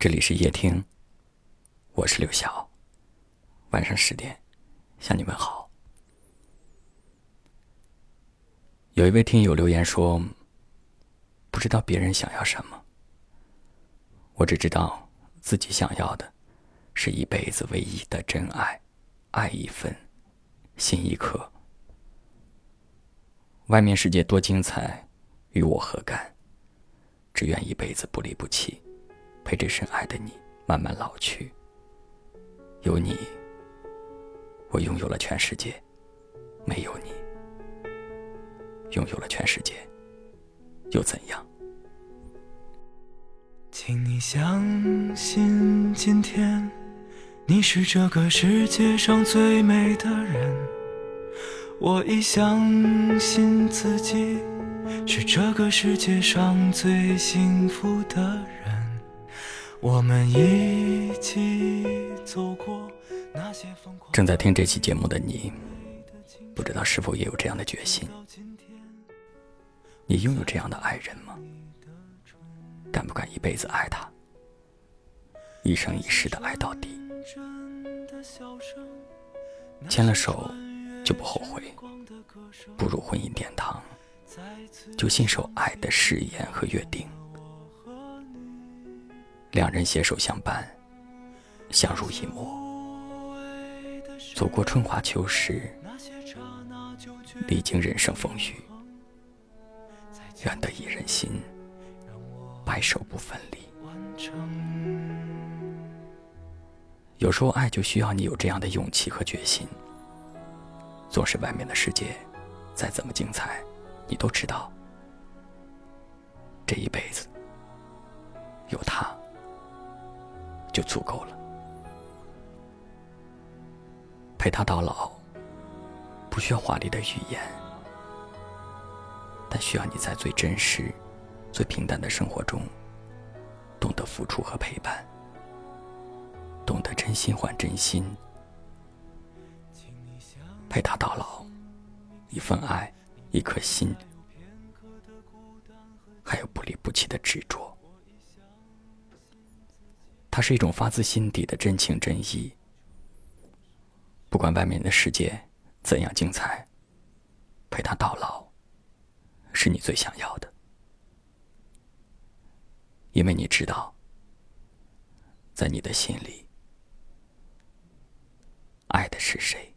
这里是夜听，我是刘晓。晚上十点，向你问好。有一位听友留言说：“不知道别人想要什么，我只知道自己想要的，是一辈子唯一的真爱，爱一份，心一颗。外面世界多精彩，与我何干？只愿一辈子不离不弃。”陪着深爱的你慢慢老去。有你，我拥有了全世界；没有你，拥有了全世界又怎样？请你相信，今天你是这个世界上最美的人。我已相信自己是这个世界上最幸福的人。我们一起走过那些疯狂。正在听这期节目的你，不知道是否也有这样的决心？你拥有这样的爱人吗？敢不敢一辈子爱他，一生一世的爱到底？牵了手就不后悔，步入婚姻殿堂，就信守爱的誓言和约定。两人携手相伴，相濡以沫，走过春华秋实，历经人生风雨，愿得一人心，白首不分离。有时候，爱就需要你有这样的勇气和决心。纵使外面的世界再怎么精彩，你都知道，这一辈子有他。就足够了，陪他到老，不需要华丽的语言，但需要你在最真实、最平淡的生活中，懂得付出和陪伴，懂得真心换真心，陪他到老，一份爱，一颗心，还有不离不弃的执着。它是一种发自心底的真情真意。不管外面的世界怎样精彩，陪他到老，是你最想要的，因为你知道，在你的心里，爱的是谁。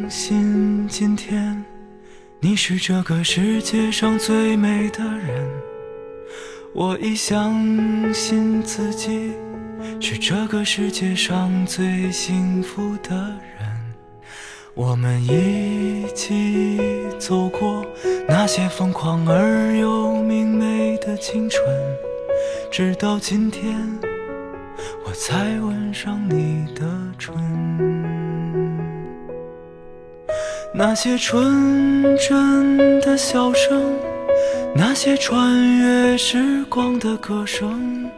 相信，今天你是这个世界上最美的人。我已相信自己是这个世界上最幸福的人。我们一起走过那些疯狂而又明媚的青春，直到今天，我才吻上你的唇。那些纯真的笑声，那些穿越时光的歌声，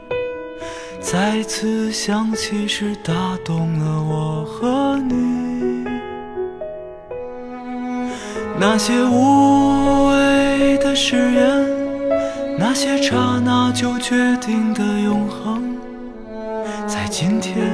再次响起时打动了我和你。那些无谓的誓言，那些刹那就决定的永恒，在今天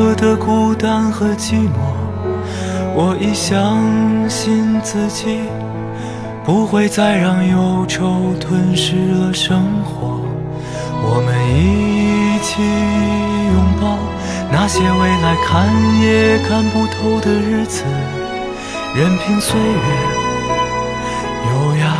刻的孤单和寂寞。我已相信自己，不会再让忧愁吞噬了生活。我们一起拥抱那些未来看也看不透的日子，任凭岁月优雅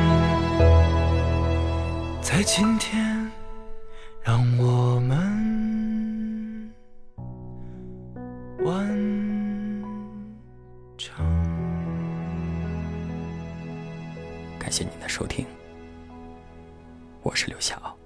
在今天，让我们完成。感谢您的收听，我是刘晓。